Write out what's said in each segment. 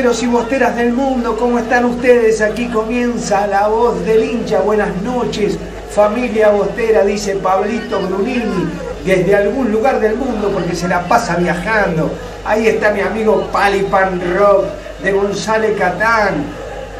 Y bosteras del mundo. ¿Cómo están ustedes? Aquí comienza la voz del hincha. Buenas noches, familia bostera, dice Pablito Brunini, desde algún lugar del mundo porque se la pasa viajando. Ahí está mi amigo Palipan Rock de González Catán,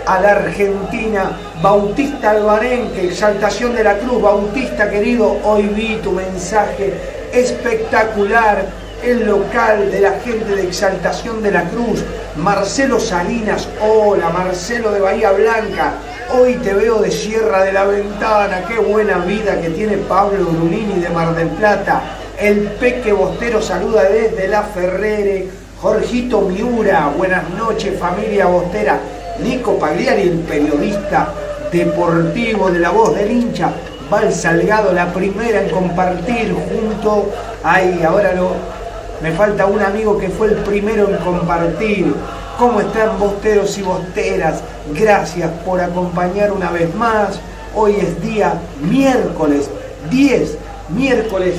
a la Argentina, Bautista Albarenque, Exaltación de la Cruz, Bautista querido, hoy vi tu mensaje espectacular el local de la gente de Exaltación de la Cruz, Marcelo Salinas, hola Marcelo de Bahía Blanca, hoy te veo de Sierra de la Ventana, qué buena vida que tiene Pablo Brunini de Mar del Plata, El Peque Bostero saluda desde La Ferrere. Jorgito Miura, buenas noches familia Bostera. Nico Pagliari, el periodista deportivo de la voz del hincha. Val Salgado, la primera en compartir junto. Ay, ahora no. Me falta un amigo que fue el primero en compartir. ¿Cómo están bosteros y bosteras? Gracias por acompañar una vez más. Hoy es día miércoles 10, miércoles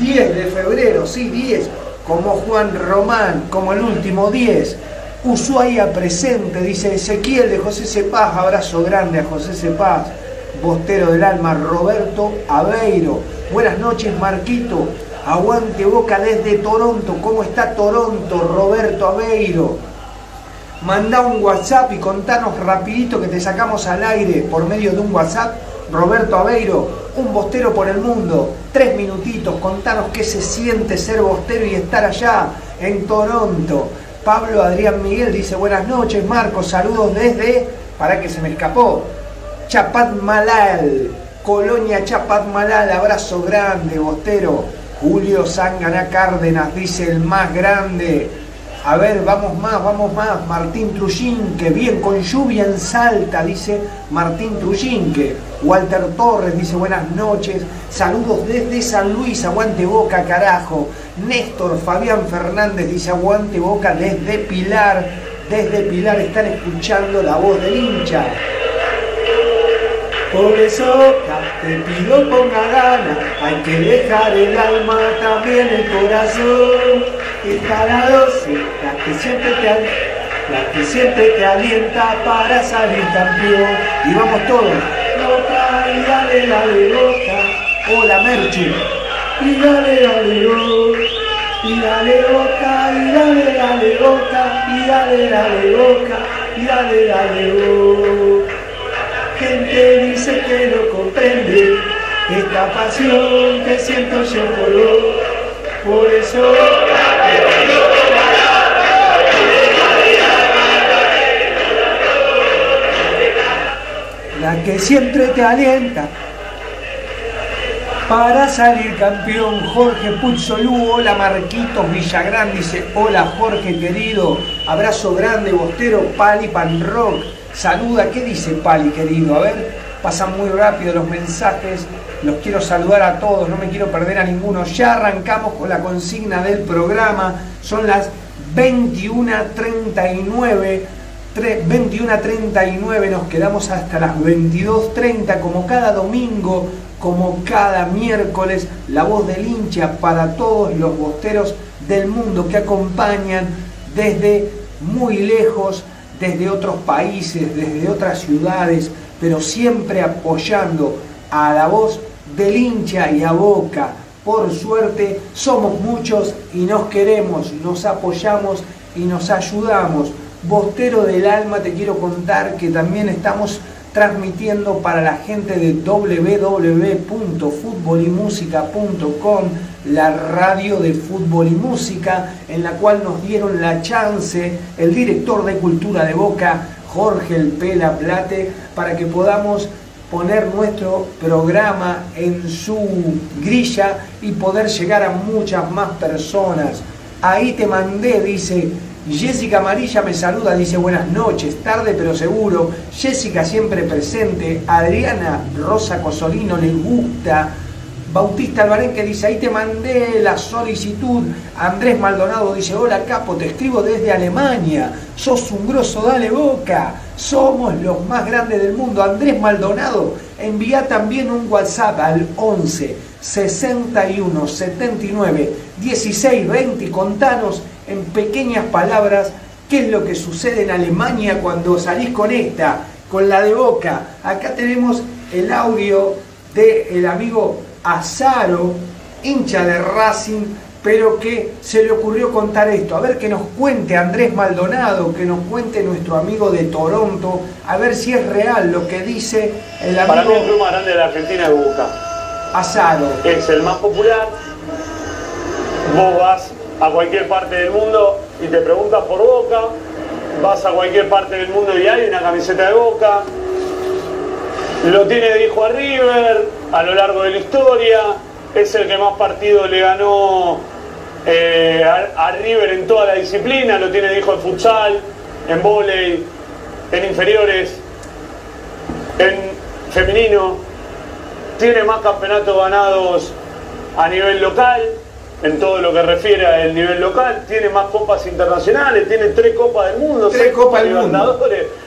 10 de febrero, sí, 10, como Juan Román, como el último 10. Ushuaia presente, dice Ezequiel de José Cepaz, abrazo grande a José Cepaz, bostero del alma, Roberto Aveiro. Buenas noches, Marquito. Aguante boca desde Toronto. ¿Cómo está Toronto, Roberto Aveiro? Manda un WhatsApp y contanos rapidito que te sacamos al aire por medio de un WhatsApp. Roberto Aveiro, un bostero por el mundo. Tres minutitos, contanos qué se siente ser bostero y estar allá en Toronto. Pablo Adrián Miguel dice buenas noches, Marcos, saludos desde, para que se me escapó, Chapatmalal, Colonia Chapatmalal, abrazo grande, bostero. Julio Zangana Cárdenas dice el más grande. A ver, vamos más, vamos más. Martín Trujinque, bien con lluvia en Salta, dice Martín Trujinque. Walter Torres dice buenas noches. Saludos desde San Luis, aguante boca, carajo. Néstor Fabián Fernández dice aguante boca desde Pilar. Desde Pilar están escuchando la voz del hincha. Por eso te pido ponga gana, hay que dejar el alma, también el corazón. Está la doce, la que siempre te, la que siempre te alienta para salir campeón. Y vamos todos. Loca y dale, dale, loca. Hola Merchu. Y dale, dale, loca. Y dale boca, y dale, dale boca, y dale, dale boca, y dale, dale boca gente dice que no comprende esta pasión que siento yo por. Por eso. La que siempre te alienta para salir campeón. Jorge Puzzolú, hola Marquitos Villagrán, dice hola Jorge querido, abrazo grande, Bostero, Pali Pan Rock. Saluda, ¿qué dice Pali, querido? A ver, pasan muy rápido los mensajes, los quiero saludar a todos, no me quiero perder a ninguno. Ya arrancamos con la consigna del programa, son las 21.39. 21.39, nos quedamos hasta las 22.30, como cada domingo, como cada miércoles, la voz del hincha para todos los bosteros del mundo que acompañan desde muy lejos desde otros países, desde otras ciudades, pero siempre apoyando a la voz del hincha y a Boca. Por suerte somos muchos y nos queremos, nos apoyamos y nos ayudamos. Bostero del alma, te quiero contar que también estamos transmitiendo para la gente de www.futbolymusica.com, la radio de fútbol y música, en la cual nos dieron la chance el director de cultura de Boca, Jorge El Pela Plate, para que podamos poner nuestro programa en su grilla y poder llegar a muchas más personas. Ahí te mandé, dice Jessica Amarilla me saluda, dice buenas noches, tarde pero seguro. Jessica siempre presente. Adriana Rosa Cosolino le gusta. Bautista Albarenque dice, ahí te mandé la solicitud. Andrés Maldonado dice, hola capo, te escribo desde Alemania. Sos un grosso, dale boca. Somos los más grandes del mundo. Andrés Maldonado, envía también un WhatsApp al 11 61 79 16 20 contanos en pequeñas palabras qué es lo que sucede en Alemania cuando salís con esta, con la de boca. Acá tenemos el audio del amigo Azaro, hincha de Racing, pero que se le ocurrió contar esto. A ver que nos cuente Andrés Maldonado, que nos cuente nuestro amigo de Toronto, a ver si es real lo que dice el amigo. Para mí el club más grande de la Argentina es Boca. Azaro. Es el más popular. Vos vas a cualquier parte del mundo y te preguntas por Boca, vas a cualquier parte del mundo y hay una camiseta de Boca, lo tiene de hijo a River a lo largo de la historia, es el que más partidos le ganó eh, a, a River en toda la disciplina, lo tiene dijo en futsal, en vóley, en inferiores, en femenino, tiene más campeonatos ganados a nivel local, en todo lo que refiere al nivel local, tiene más copas internacionales, tiene tres copas del mundo, Tres seis copas del mundo.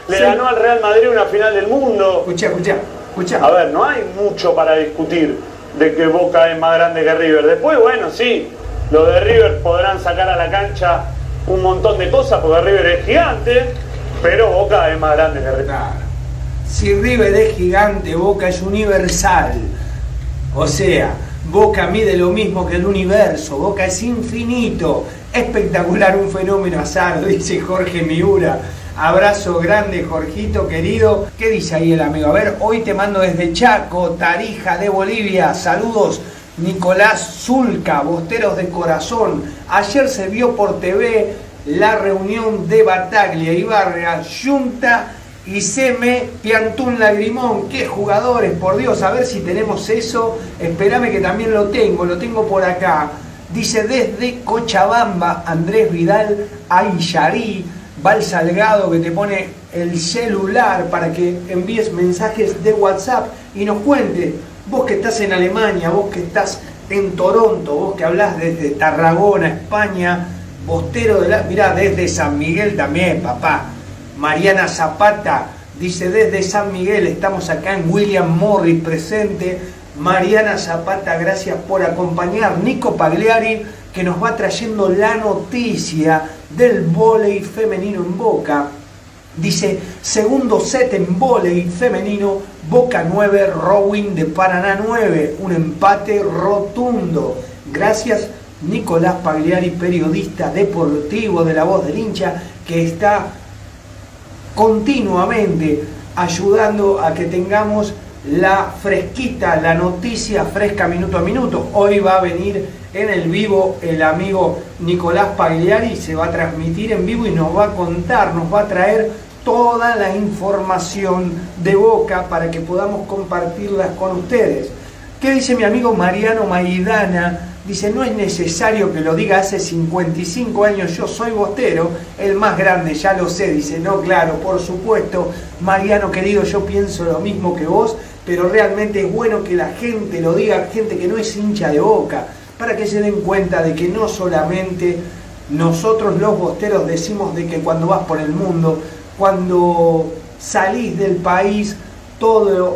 Le Sí. ganó al Real Madrid una final del mundo. Escucha, escucha, escucha. A ver, no hay mucho para discutir de que Boca es más grande que River. Después, bueno, sí, los de River podrán sacar a la cancha un montón de cosas porque River es gigante, pero Boca es más grande que River. Claro. Si River es gigante, Boca es universal. O sea, Boca mide lo mismo que el universo, Boca es infinito. Espectacular, un fenómeno azar, dice Jorge Miura. Abrazo grande, Jorgito querido. ¿Qué dice ahí el amigo? A ver, hoy te mando desde Chaco, Tarija de Bolivia. Saludos, Nicolás Zulca, Bosteros de Corazón. Ayer se vio por TV la reunión de Bataglia y Barria, Junta y Seme, Piantún Lagrimón. Qué jugadores, por Dios, a ver si tenemos eso. Espérame que también lo tengo, lo tengo por acá. Dice desde Cochabamba, Andrés Vidal Ayari, Val Salgado que te pone el celular para que envíes mensajes de WhatsApp y nos cuente, vos que estás en Alemania, vos que estás en Toronto, vos que hablas desde Tarragona, España, Bostero de la. Mirá, desde San Miguel también, papá. Mariana Zapata dice desde San Miguel, estamos acá en William Morris presente. Mariana Zapata, gracias por acompañar. Nico Pagliari, que nos va trayendo la noticia del vóley femenino en Boca. Dice, segundo set en vóley femenino, Boca 9, Rowing de Paraná 9. Un empate rotundo. Gracias Nicolás Pagliari, periodista deportivo de La Voz del Hincha, que está continuamente ayudando a que tengamos la fresquita, la noticia fresca minuto a minuto. Hoy va a venir en el vivo el amigo Nicolás Pagliari, se va a transmitir en vivo y nos va a contar, nos va a traer toda la información de Boca para que podamos compartirlas con ustedes. ¿Qué dice mi amigo Mariano Maidana? Dice, no es necesario que lo diga hace 55 años, yo soy bostero, el más grande, ya lo sé. Dice, no, claro, por supuesto, Mariano querido, yo pienso lo mismo que vos, pero realmente es bueno que la gente lo diga, gente que no es hincha de boca, para que se den cuenta de que no solamente nosotros los bosteros decimos de que cuando vas por el mundo, cuando salís del país, todos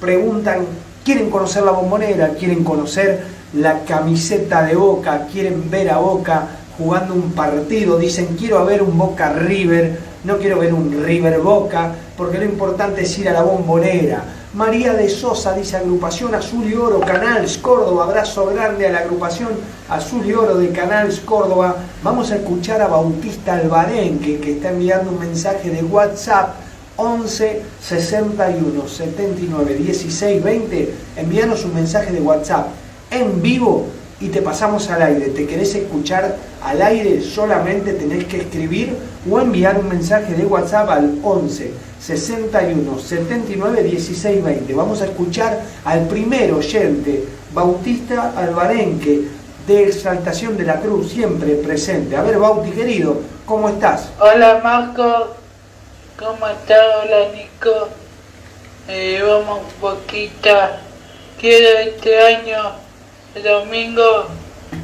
preguntan, quieren conocer la bombonera, quieren conocer la camiseta de Boca, quieren ver a Boca jugando un partido, dicen quiero ver un Boca River, no quiero ver un River Boca, porque lo importante es ir a la bombonera. María de Sosa dice agrupación Azul y Oro, Canals Córdoba, abrazo grande a la agrupación Azul y Oro de Canals Córdoba. Vamos a escuchar a Bautista Albarenque que está enviando un mensaje de WhatsApp 11 61 79 16 20. Envíanos un mensaje de WhatsApp en vivo y te pasamos al aire. ¿Te querés escuchar al aire? Solamente tenés que escribir o enviar un mensaje de WhatsApp al 11 61 79 16 20. Vamos a escuchar al primer oyente, Bautista Albarenque, de Exaltación de la Cruz, siempre presente. A ver, Bauti querido, ¿cómo estás? Hola Marco, ¿cómo estás? Hola Nico. Eh, vamos Boquita. Quiero este año, el domingo,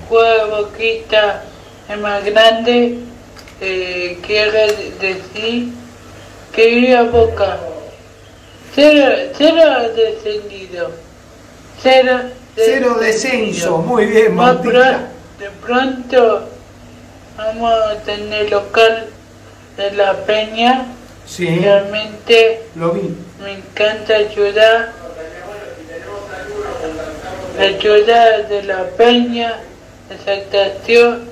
juega Boquita es más grande. Eh, quiero decir que iría Boca. Cero, cero descendido. Cero, Cero descenso, muy bien, pro- de pronto vamos a tener local de la Peña. Sí, Realmente lo vi. me encanta ayudar. Ayudar de la Peña, exaltación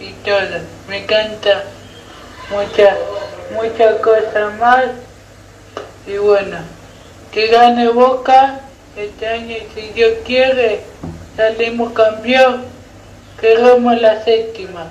y todo. Me encanta muchas, muchas cosas más. Y bueno, que gane Boca este año si Dios quiere, salimos campeón. Queremos la séptima.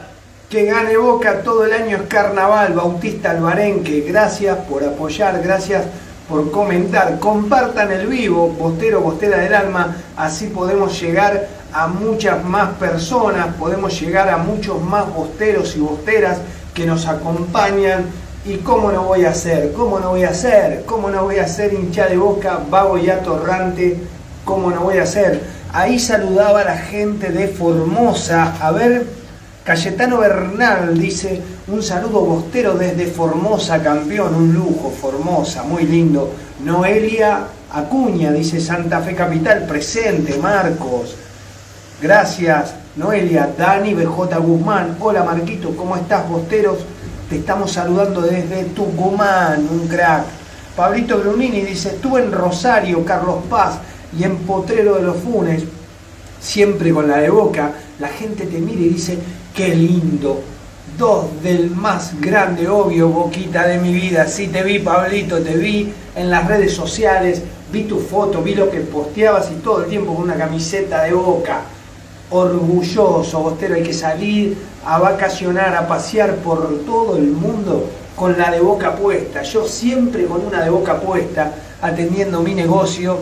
Que gane Boca todo el año es carnaval, Bautista Albarenque, gracias por apoyar, gracias por comentar. Compartan el vivo, Bostero, Bostera del Alma, así podemos llegar a muchas más personas, podemos llegar a muchos más bosteros y bosteras que nos acompañan. ¿Y cómo no voy a hacer? ¿Cómo no voy a hacer? ¿Cómo no voy a hacer hincha de boca, vago y atorrante? ¿Cómo no voy a hacer? Ahí saludaba a la gente de Formosa. A ver, Cayetano Bernal dice, un saludo bostero desde Formosa, campeón, un lujo, Formosa, muy lindo. Noelia Acuña dice Santa Fe Capital, presente, Marcos. Gracias, Noelia. Dani BJ Guzmán. Hola Marquito, ¿cómo estás, bosteros? Te estamos saludando desde Tucumán, un crack. Pablito Brunini dice, estuve en Rosario, Carlos Paz y en Potrero de los Funes, siempre con la de boca. La gente te mira y dice, qué lindo. Dos del más grande, obvio, boquita de mi vida. Sí, te vi, Pablito, te vi en las redes sociales, vi tu foto, vi lo que posteabas y todo el tiempo con una camiseta de boca orgulloso, Bostero, hay que salir a vacacionar, a pasear por todo el mundo con la de boca puesta. Yo siempre con una de boca puesta, atendiendo mi negocio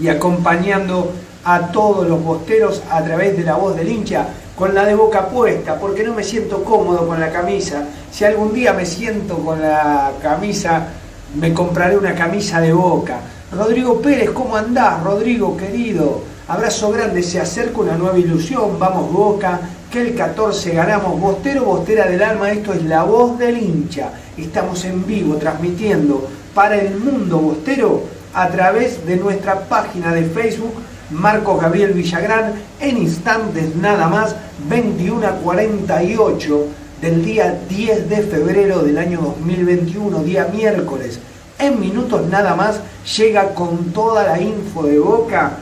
y acompañando a todos los bosteros a través de la voz del hincha con la de boca puesta, porque no me siento cómodo con la camisa. Si algún día me siento con la camisa, me compraré una camisa de boca. Rodrigo Pérez, ¿cómo andás, Rodrigo querido? Abrazo grande, se acerca una nueva ilusión, vamos Boca, que el 14 ganamos Bostero, Bostera del Alma, esto es la voz del hincha. Estamos en vivo transmitiendo para el mundo Bostero a través de nuestra página de Facebook, Marcos Gabriel Villagrán, en instantes nada más, 21 a 48 del día 10 de febrero del año 2021, día miércoles. En minutos nada más llega con toda la info de Boca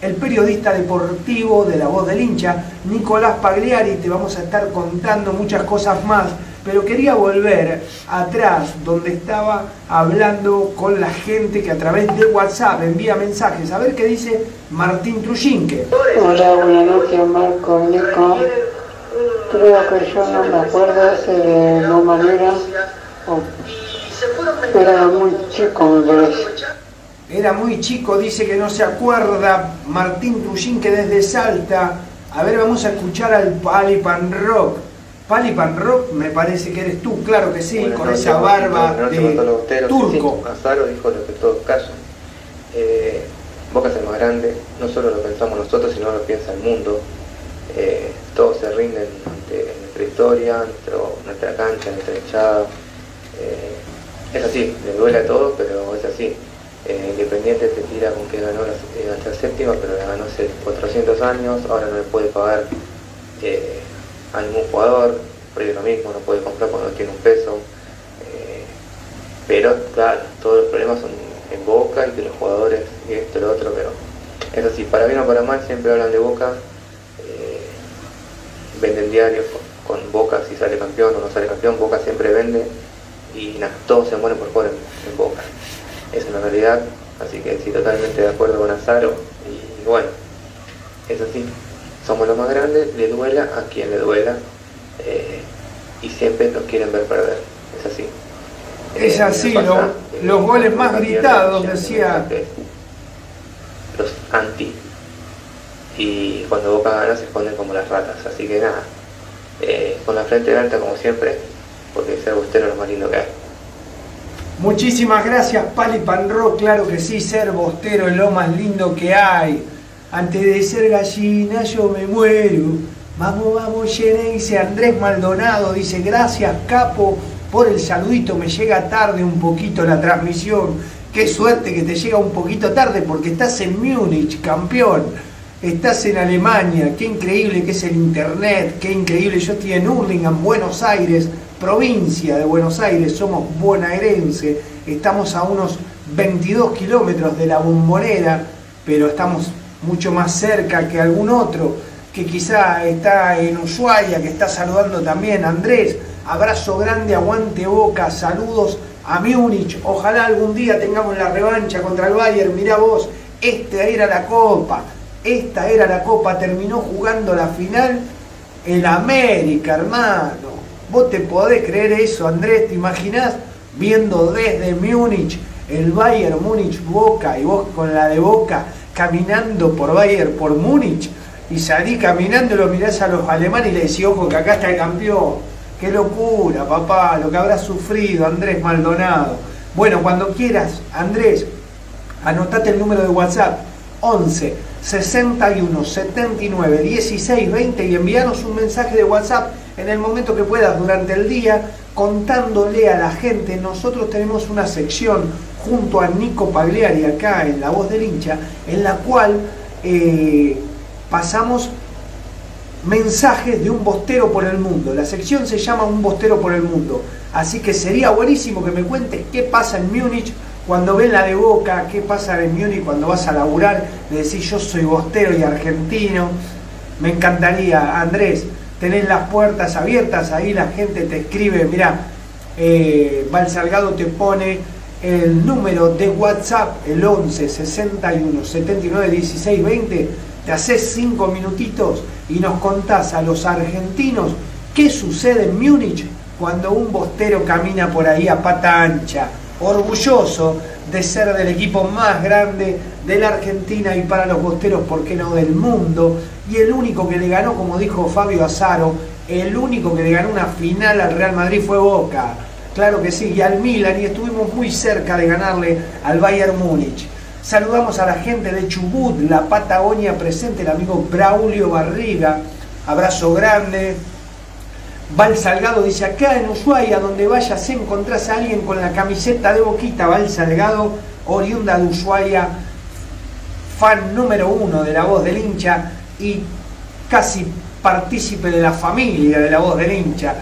el periodista deportivo de la voz del hincha, Nicolás Pagliari, te vamos a estar contando muchas cosas más, pero quería volver atrás donde estaba hablando con la gente que a través de WhatsApp envía mensajes, a ver qué dice Martín Trujinque. Hola, buenas noches Marco, Nico. Creo que yo no me acuerdo ese de no manera, era muy chico me parece. Era muy chico, dice que no se acuerda. Martín Trujín que desde Salta. A ver, vamos a escuchar al Palipan Rock. Palipan Rock, me parece que eres tú, claro que sí, Buenas con noches, esa barba noches de turco. Sí, Azaro dijo lo que todos callan. Eh, Boca es el más grande, no solo lo pensamos nosotros, sino lo piensa el mundo. Eh, todos se rinden ante nuestra historia, nuestro- nuestra cancha, nuestra hinchada. Eh, es así, le duele a todos, pero es así. Eh, Independiente te tira con que ganó la, eh, hasta séptima, pero la ganó hace 400 años, ahora no le puede pagar a ningún jugador, por lo mismo, no puede comprar cuando tiene un peso. Eh, pero claro, todos los problemas son en Boca y de los jugadores y esto y lo otro, pero es así, para bien o para mal siempre hablan de Boca, eh, venden diarios con, Boca si sale campeón o no sale campeón, Boca siempre vende y nada, todos se mueren por jugar en, Boca. Es la realidad, así que sí, totalmente de acuerdo con Azaro y bueno, es así, somos los más grandes, le duela a quien le duela eh, y siempre nos quieren ver perder, es así. Es Eh, así, lo- pasa, los eh, goles más de gritados, decía. eh, Los anti. Y cuando Boca gana se esconden como las ratas, así que nada, eh, con la frente alta como siempre, porque ser bostero es lo más lindo que hay. Muchísimas gracias, Palipan Rock, claro que sí, ser bostero es lo más lindo que hay. Antes de ser gallina yo me muero. Vamos, vamos, llena, dice Andrés Maldonado, dice gracias Capo por el saludito, me llega tarde un poquito la transmisión. Qué suerte que te llega un poquito tarde porque estás en Múnich, campeón. Estás en Alemania, qué increíble que es el internet, qué increíble. Yo estoy en Hurlingham, Buenos Aires, provincia de Buenos Aires, somos bonaerense, estamos a unos 22 kilómetros de la bombonera, pero estamos mucho más cerca que algún otro, que quizá está en Ushuaia, que está saludando también. Andrés, abrazo grande, aguante boca, saludos a Múnich, ojalá algún día tengamos la revancha contra el Bayern, mirá vos, esta era la copa, esta era la copa, terminó jugando la final el América, hermano. ¿Vos te podés creer eso, Andrés? ¿Te imaginás viendo desde Múnich el Bayern Múnich Boca y vos con la de Boca caminando por Bayern, por Múnich y salí caminando lo mirás a los alemanes y le decís, ojo que acá está el campeón. Qué locura, papá, lo que habrá sufrido Andrés Maldonado. Bueno, cuando quieras, Andrés, anotate el número de WhatsApp 11 61 79 16 20 y envíanos un mensaje de WhatsApp en el momento que puedas durante el día contándole a la gente. Nosotros tenemos una sección junto a Nico Pagliari acá en La Voz del Hincha, en la cual eh, pasamos mensajes de un bostero por el mundo. La sección se llama Un bostero por el mundo. Así que sería buenísimo que me cuentes qué pasa en Múnich cuando ven la de Boca, qué pasa en Múnich cuando vas a laburar, le decís yo soy bostero y argentino. Me encantaría, Andrés, tenés las puertas abiertas, ahí la gente te escribe, mira, eh, Val te pone el número de WhatsApp, el 11 61 79 16 20, te haces cinco minutitos y nos contás a los argentinos qué sucede en Múnich cuando un bostero camina por ahí a pata ancha, orgulloso de ser del equipo más grande de la Argentina y para los bosteros, ¿por qué no del mundo? Y el único que le ganó, como dijo Fabio Azaro, el único que le ganó una final al Real Madrid fue Boca. Claro que sí, y al Milan, y estuvimos muy cerca de ganarle al Bayern Múnich. Saludamos a la gente de Chubut, la Patagonia presente, el amigo Braulio Barriga. Abrazo grande. Val Salgado dice, acá en Ushuaia, donde vayas, encontrás a alguien con la camiseta de Boquita. Val Salgado, oriunda de Ushuaia, fan número uno de la voz del hincha y casi partícipe de la familia de la voz del hincha.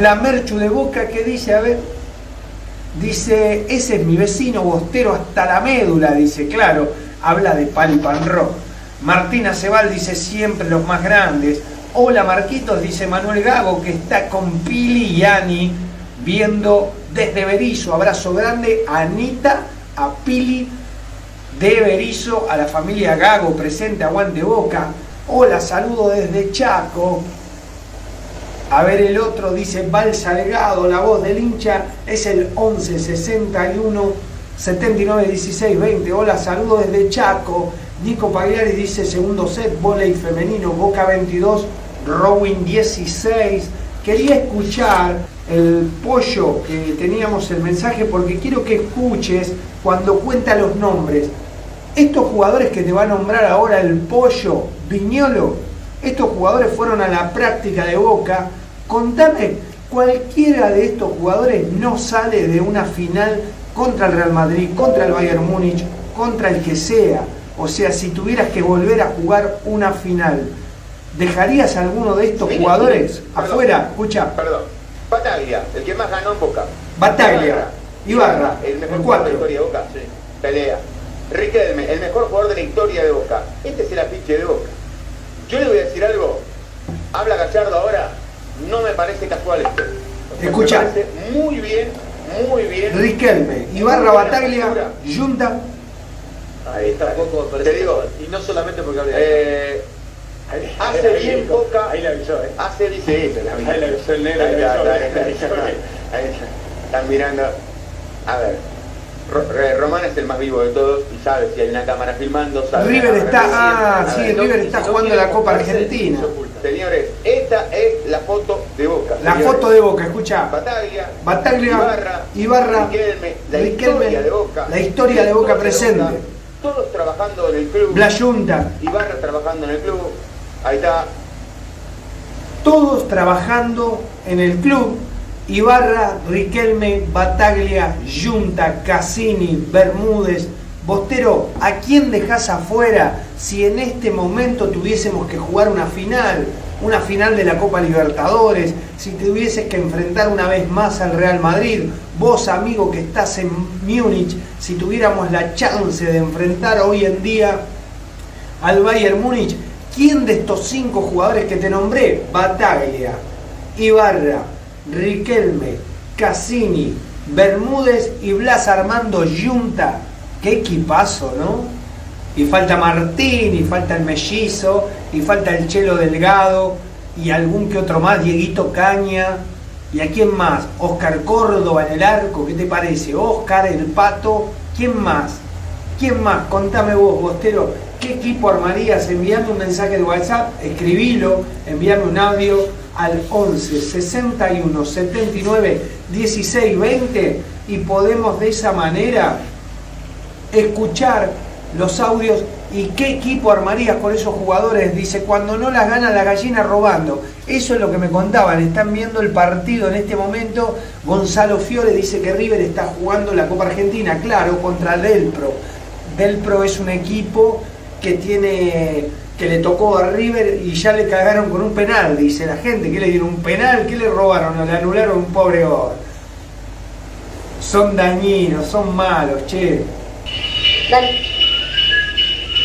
La Merchu de Boca que dice, a ver, dice, ese es mi vecino bostero hasta la médula, dice, claro, habla de Pali Panro. Martina Cebal dice, siempre los más grandes. Hola Marquitos, dice Manuel Gago, que está con Pili y Ani viendo desde Berizo. Abrazo grande Anita, a Pili de Berizo, a la familia Gago presente, aguante boca. Hola, saludo desde Chaco. A ver el otro, dice Val Salgado, la voz del hincha es el 11 61 79 16 20. Hola, saludo desde Chaco. Nico Pagliari dice segundo set, volei femenino, Boca 22, Rowing 16. Quería escuchar el pollo que teníamos el mensaje porque quiero que escuches cuando cuenta los nombres. Estos jugadores que te va a nombrar ahora el pollo, Viñolo, estos jugadores fueron a la práctica de Boca. Contame, cualquiera de estos jugadores no sale de una final contra el Real Madrid, contra el Bayern Múnich, contra el que sea. O sea, si tuvieras que volver a jugar una final, ¿dejarías a alguno de estos jugadores Perdón. afuera? Escucha, Perdón. Bataglia, el que más ganó en Boca. Bataglia, Ibarra, el mejor el jugador de la historia de Boca. Pelea. Riquelme, el mejor jugador de la historia de Boca. Este es el afiche de Boca. Yo le voy a decir algo. Habla Gallardo ahora. No me parece casual esto. Escucha. Me parece muy bien, muy bien. Riquelme, Ibarra, Bataglia, Junta. Ahí está. Tampoco me Te parece digo, casual. Y no solamente porque hablé eh, hace Ahí bien Boca. Ahí le avisó, ¿eh? Hace, dice la Ahí le avisó el negro, Ahí está. Ahí está. Están mirando. A ver. Román es el más vivo de todos y sabe si hay una cámara filmando, sabe. River está, ah, sí, ver, River está si jugando la Copa Argentina. Señores, esta es la foto de Boca. La señores. foto de Boca, escucha. Bataglia, Bataglia, Ibarra, Ibarra, Riquelme, la Riquelme, historia de Boca. la historia de Boca presente. todos trabajando en el club. La Junta. Ibarra trabajando en el club. Ahí está. todos trabajando en el club. Ibarra, Riquelme, Bataglia, Junta, Cassini, Bermúdez. Bostero, ¿a quién dejás afuera si en este momento tuviésemos que jugar una final? Una final de la Copa Libertadores, si tuvieses que enfrentar una vez más al Real Madrid, vos amigo que estás en Múnich, si tuviéramos la chance de enfrentar hoy en día al Bayern Múnich, ¿quién de estos cinco jugadores que te nombré? Bataglia, Ibarra, Riquelme, Cassini, Bermúdez y Blas Armando Yunta. Qué equipazo, ¿no? Y falta Martín, y falta el Mellizo, y falta el Chelo Delgado, y algún que otro más, Dieguito Caña. ¿Y a quién más? Oscar Córdoba en el arco, ¿qué te parece? Oscar, el Pato, ¿quién más? ¿Quién más? Contame vos, Bostero, ¿qué equipo armarías? Envíame un mensaje de WhatsApp, escribilo, envíame un audio al 11 61 79 16 20 y podemos de esa manera escuchar los audios y qué equipo armarías con esos jugadores. Dice, cuando no las gana la gallina robando. Eso es lo que me contaban. Están viendo el partido en este momento. Gonzalo Fiore dice que River está jugando la Copa Argentina, claro, contra Del Pro. Del Pro es un equipo que tiene que le tocó a River y ya le cagaron con un penal, dice la gente, que le dieron un penal, que le robaron, le anularon un pobre gol. Son dañinos, son malos, che.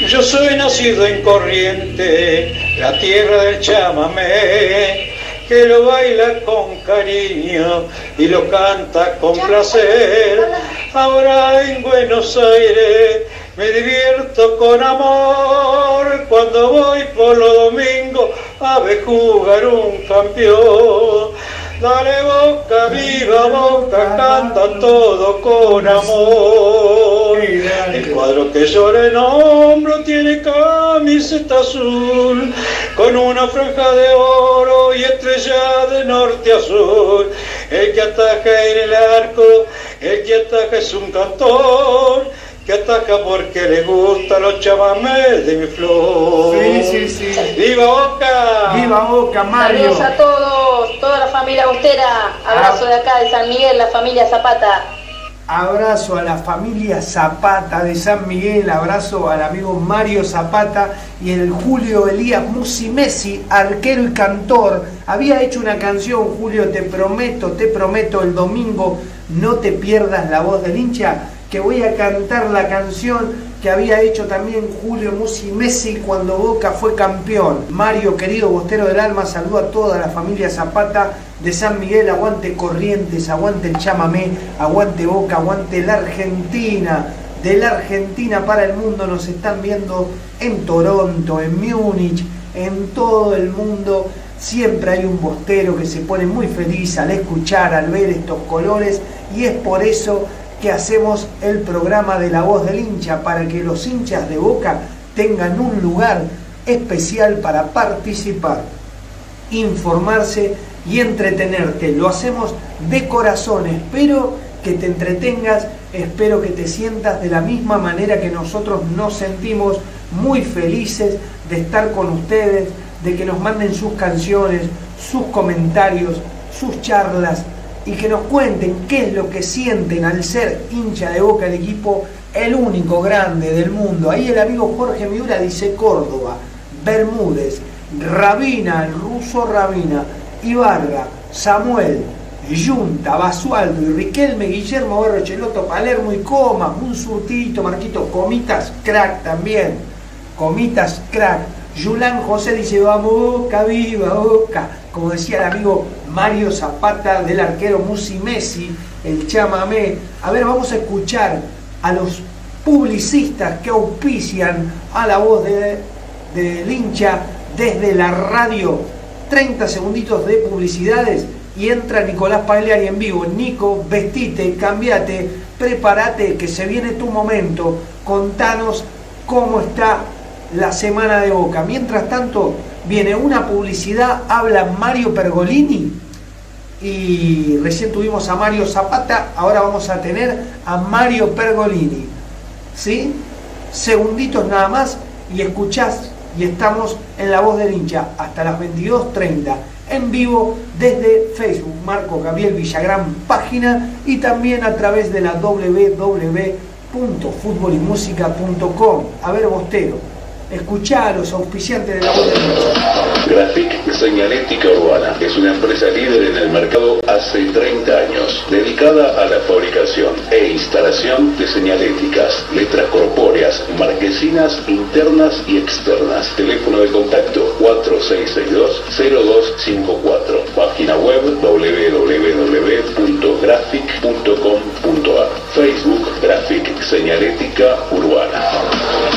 Yo soy nacido en Corriente, la tierra del chamamé, que lo baila con cariño y lo canta con placer. Ahora en Buenos Aires me divierto con amor cuando voy por los domingos a ver jugar un campeón. Dale boca, viva boca, canta todo con amor. El cuadro que llora en hombro tiene camiseta azul, con una franja de oro y estrella de norte a sur. El que ataca en el arco, el que ataca es un cantor que ataca porque le gustan los chamamés de mi flor. Sí, sí, sí. ¡Viva Boca! ¡Viva Boca, Mario! Saludos a todos, toda la familia Bostera. Abrazo de acá de San Miguel, la familia Zapata. Abrazo a la familia Zapata de San Miguel, abrazo al amigo Mario Zapata y el Julio Elías Musi Messi, arquero y cantor. Había hecho una canción, Julio, te prometo, te prometo, el domingo no te pierdas la voz del hincha que voy a cantar la canción que había hecho también Julio Musi Messi cuando Boca fue campeón. Mario, querido Bostero del Alma, saluda a toda la familia Zapata de San Miguel, aguante Corrientes, aguante el chamamé, aguante Boca, aguante la Argentina. De la Argentina para el mundo nos están viendo en Toronto, en Múnich, en todo el mundo. Siempre hay un bostero que se pone muy feliz al escuchar, al ver estos colores y es por eso que hacemos el programa de la voz del hincha para que los hinchas de Boca tengan un lugar especial para participar, informarse y entretenerte. Lo hacemos de corazón, espero que te entretengas, espero que te sientas de la misma manera que nosotros nos sentimos muy felices de estar con ustedes, de que nos manden sus canciones, sus comentarios, sus charlas, y que nos cuenten qué es lo que sienten al ser hincha de boca del equipo, el único grande del mundo. Ahí el amigo Jorge Miura dice Córdoba, Bermúdez, Rabina, el ruso Rabina, Ibarra, Samuel, Junta, Basualdo y Riquelme, Guillermo Berro, Cheloto, Palermo y Coma, un surtito, Marquito, Comitas, crack también, Comitas, crack. Yulán José dice, vamos Boca, viva Boca. Como decía el amigo Mario Zapata del arquero Musi Messi, el chamamé. A ver, vamos a escuchar a los publicistas que auspician a la voz del de, hincha desde la radio. 30 segunditos de publicidades y entra Nicolás Pagliari en vivo. Nico, vestite, cambiate, prepárate, que se viene tu momento. Contanos cómo está la semana de Boca. Mientras tanto, viene una publicidad, habla Mario Pergolini y recién tuvimos a Mario Zapata, ahora vamos a tener a Mario Pergolini. ¿Sí? Segunditos nada más y escuchás y estamos en la voz del hincha hasta las 22.30 en vivo desde Facebook, Marco Gabriel Villagrán página y también a través de la www.futbolymusica.com. A ver, Bostero Escuchá a los auspiciantes de la voz del Graphic Señalética Urbana es una empresa líder en el mercado hace 30 años, dedicada a la fabricación e instalación de señaléticas, letras corpóreas, marquesinas internas y externas. Teléfono de contacto 4662-0254. Página web www.graphic.com.ar. Facebook Graphic Señalética Urbana.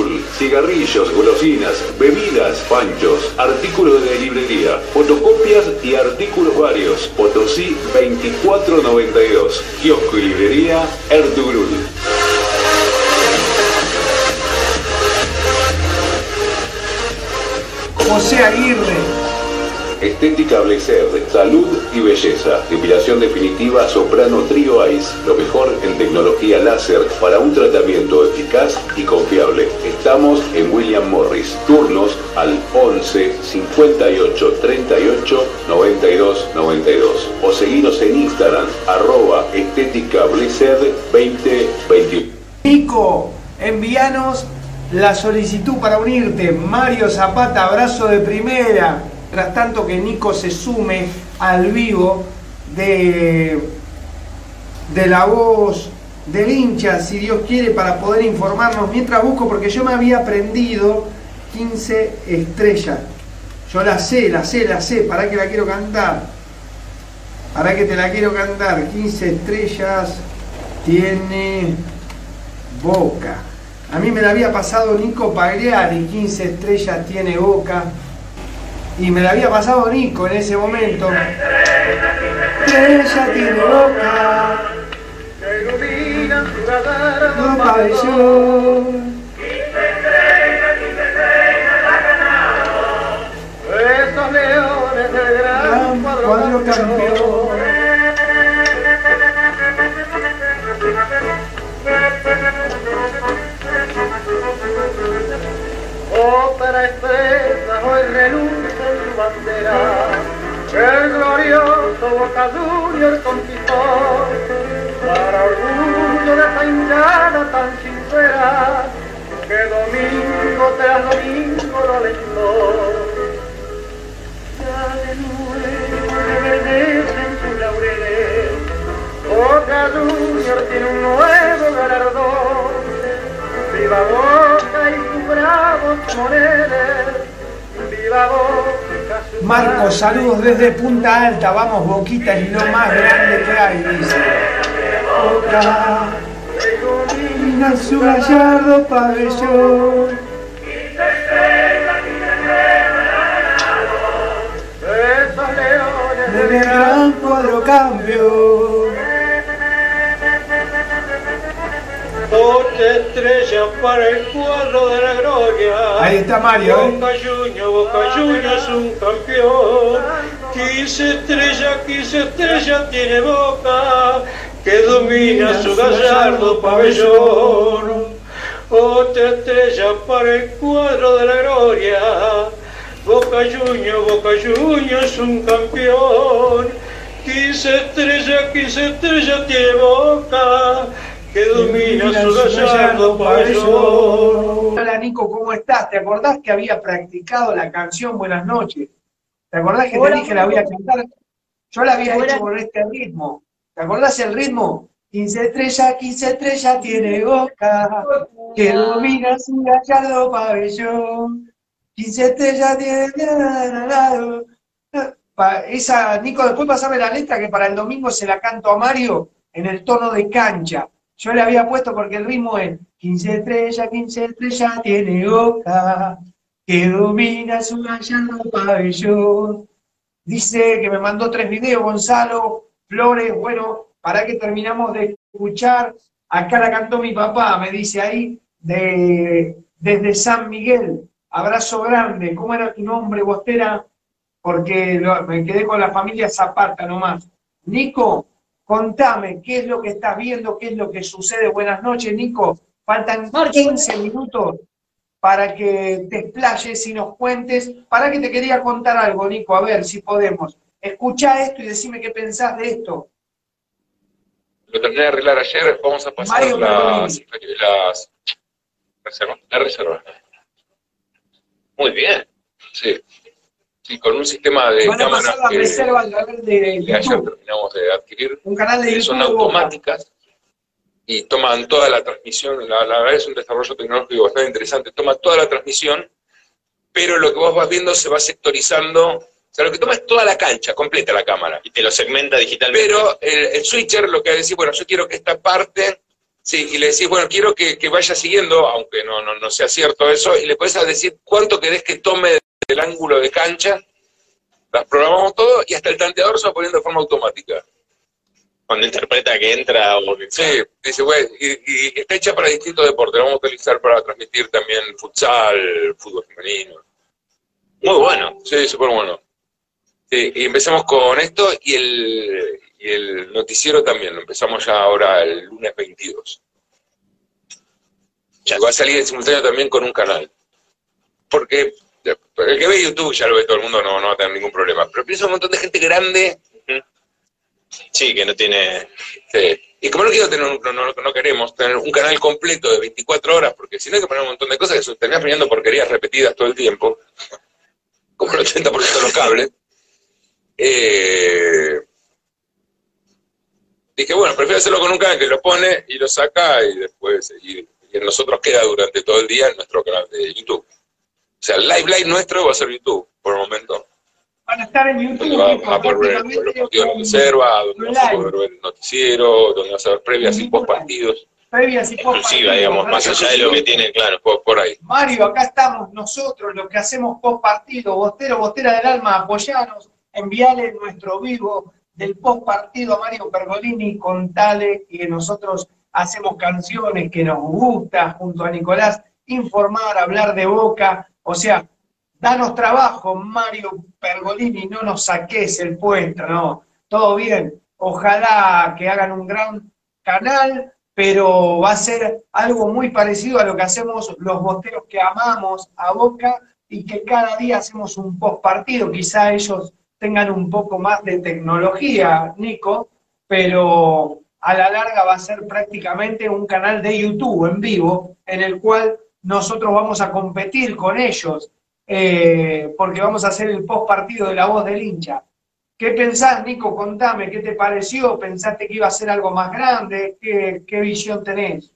Cigarrillos, golosinas, bebidas, panchos, artículos de librería, fotocopias y artículos varios. Potosí 2492. Kiosco y librería Ertugrul. José Aguirre. Estética Blecer, salud y belleza. Depilación definitiva Soprano Trio Ice. Lo mejor en tecnología láser para un tratamiento eficaz y confiable. Estamos en William Morris. Turnos al 11 58 38 92 92. O seguinos en Instagram, arroba estética Blecer 2021. Nico, envíanos la solicitud para unirte. Mario Zapata, abrazo de primera. Tras tanto que Nico se sume al vivo de, de la voz del hincha, si Dios quiere, para poder informarnos. Mientras busco, porque yo me había aprendido 15 estrellas. Yo la sé, la sé, la sé. ¿Para que la quiero cantar? ¿Para que te la quiero cantar? 15 estrellas tiene Boca. A mí me la había pasado Nico Pagliari, 15 estrellas tiene Boca. Y me la había pasado Nico en ese momento. Estrella tiene Boca. No pabellón. Esos leones del gran Cuadro campeón. Ópera expresa hoy reluce su bandera. El glorioso Boca Junior conquistó para orgullo de esa hinchada tan sincera que domingo tras domingo lo alentó. Ya de nuevo reverdecen sus laureles. Boca Junior tiene un nuevo galardón. Viva Boca y sus bravos moreles. Viva Boca. su Marcos, saludos desde Punta Alta. Vamos, Boquita es lo más grande que hay, dice. Boca. Ilumina su gallardo pabellón. Del gran cuadro cambio. Otra estrella para el cuadro de la gloria. Ahí está Mario, ¿eh? Boca Juniors, Boca Juniors es un campeón. 15 estrellas, 15 estrellas tiene Boca, que domina su gallardo pabellón. Otra estrella para el cuadro de la gloria. Boca Juniors, Boca Juniors es un campeón. 15 estrellas, 15 estrellas tiene Boca, que domina su gallardo pabellón. Hola Nico, ¿cómo estás? ¿Te acordás que había practicado la canción Buenas noches? ¿Te acordás que te Hola. dije la voy a cantar? Yo la había Hola. hecho con este ritmo. ¿Te acordás el ritmo? 15 estrellas, 15 estrellas tiene boca, que domina su gallardo pabellón. 15 estrellas tiene... Pa- Esa, Nico, después pasame la letra que para el domingo se la canto a Mario en el tono de cancha. Yo le había puesto porque el ritmo es 15 estrellas, 15 estrellas tiene boca, que domina su gallardo pabellón. Dice que me mandó tres videos, Gonzalo, Flores, bueno, para que terminamos de escuchar. Acá la cantó mi papá, me dice ahí, de, desde San Miguel. Abrazo grande. ¿Cómo era tu nombre, Bostera? Porque me quedé con la familia Zapata nomás. Nico, contame, ¿qué es lo que estás viendo? ¿Qué es lo que sucede? Buenas noches, Nico. Faltan 15 minutos para que te explayes y nos cuentes. Para que te quería contar algo, Nico, a ver si podemos. Escucha esto y decime qué pensás de esto. Lo terminé de arreglar ayer, vamos a pasar Mario las, las reservas. La reserva. Muy bien. Sí. Y con un sistema de Van a cámaras pasar la que, reserva al canal de que ayer terminamos de adquirir, Un canal de que son automáticas y toman toda la transmisión, la, la verdad es un desarrollo tecnológico bastante interesante, toma toda la transmisión, pero lo que vos vas viendo se va sectorizando, o sea, lo que toma es toda la cancha, completa la cámara. Y te lo segmenta digitalmente. Pero el, el switcher lo que va a decir, bueno, yo quiero que esta parte, sí, y le decís, bueno, quiero que, que vaya siguiendo, aunque no, no, no sea cierto eso, y le puedes decir cuánto querés que tome del ángulo de cancha, las programamos todo y hasta el tanteador se va poniendo de forma automática. Cuando interpreta que entra o que Sí, dice, güey, y, y está hecha para distintos deportes, la vamos a utilizar para transmitir también futsal, fútbol femenino. Muy bueno. Sí, súper bueno. Sí, y empezamos con esto y el, y el noticiero también, lo empezamos ya ahora el lunes 22. Ya va a salir en simultáneo también con un canal. Porque el que ve YouTube ya lo ve todo el mundo, no, no va a tener ningún problema. Pero piensa un montón de gente grande. Sí, que no tiene. Sí. Y como no quiero tener, un- no, no, no queremos tener un canal completo de 24 horas, porque si no hay que poner un montón de cosas que se terminan poniendo porquerías repetidas todo el tiempo, como el 80% de los cables. Eh, dije, bueno, prefiero hacerlo con un canal que lo pone y lo saca y después y, y en nosotros queda durante todo el día en nuestro canal de YouTube. O sea, el live live nuestro va a ser YouTube por el momento. Van a estar en YouTube. Donde va- Nico, va a poder ver los partidos con reserva, donde vas a poder ver el noticiero, donde vas a ver previas y post partidos. previas y post Exclusiva, digamos, más allá de lo que tiene, claro. Por, por ahí. Mario, acá estamos nosotros, los que hacemos post partido, Bostero, Bostera del Alma, apoyanos, enviale nuestro vivo del post partido a Mario Pergolini, contale que nosotros hacemos canciones que nos gusta junto a Nicolás, informar, hablar de boca, o sea, danos trabajo, Mario Pergolini, no nos saques el puesto, no, todo bien, ojalá que hagan un gran canal, pero va a ser algo muy parecido a lo que hacemos los bosteros que amamos a Boca y que cada día hacemos un post partido. Quizá ellos tengan un poco más de tecnología, Nico, pero a la larga va a ser prácticamente un canal de YouTube en vivo en el cual nosotros vamos a competir con ellos eh, porque vamos a hacer el post partido de la voz del hincha. ¿Qué pensás, Nico? Contame, ¿qué te pareció? ¿Pensaste que iba a ser algo más grande? ¿Qué, visión tenés?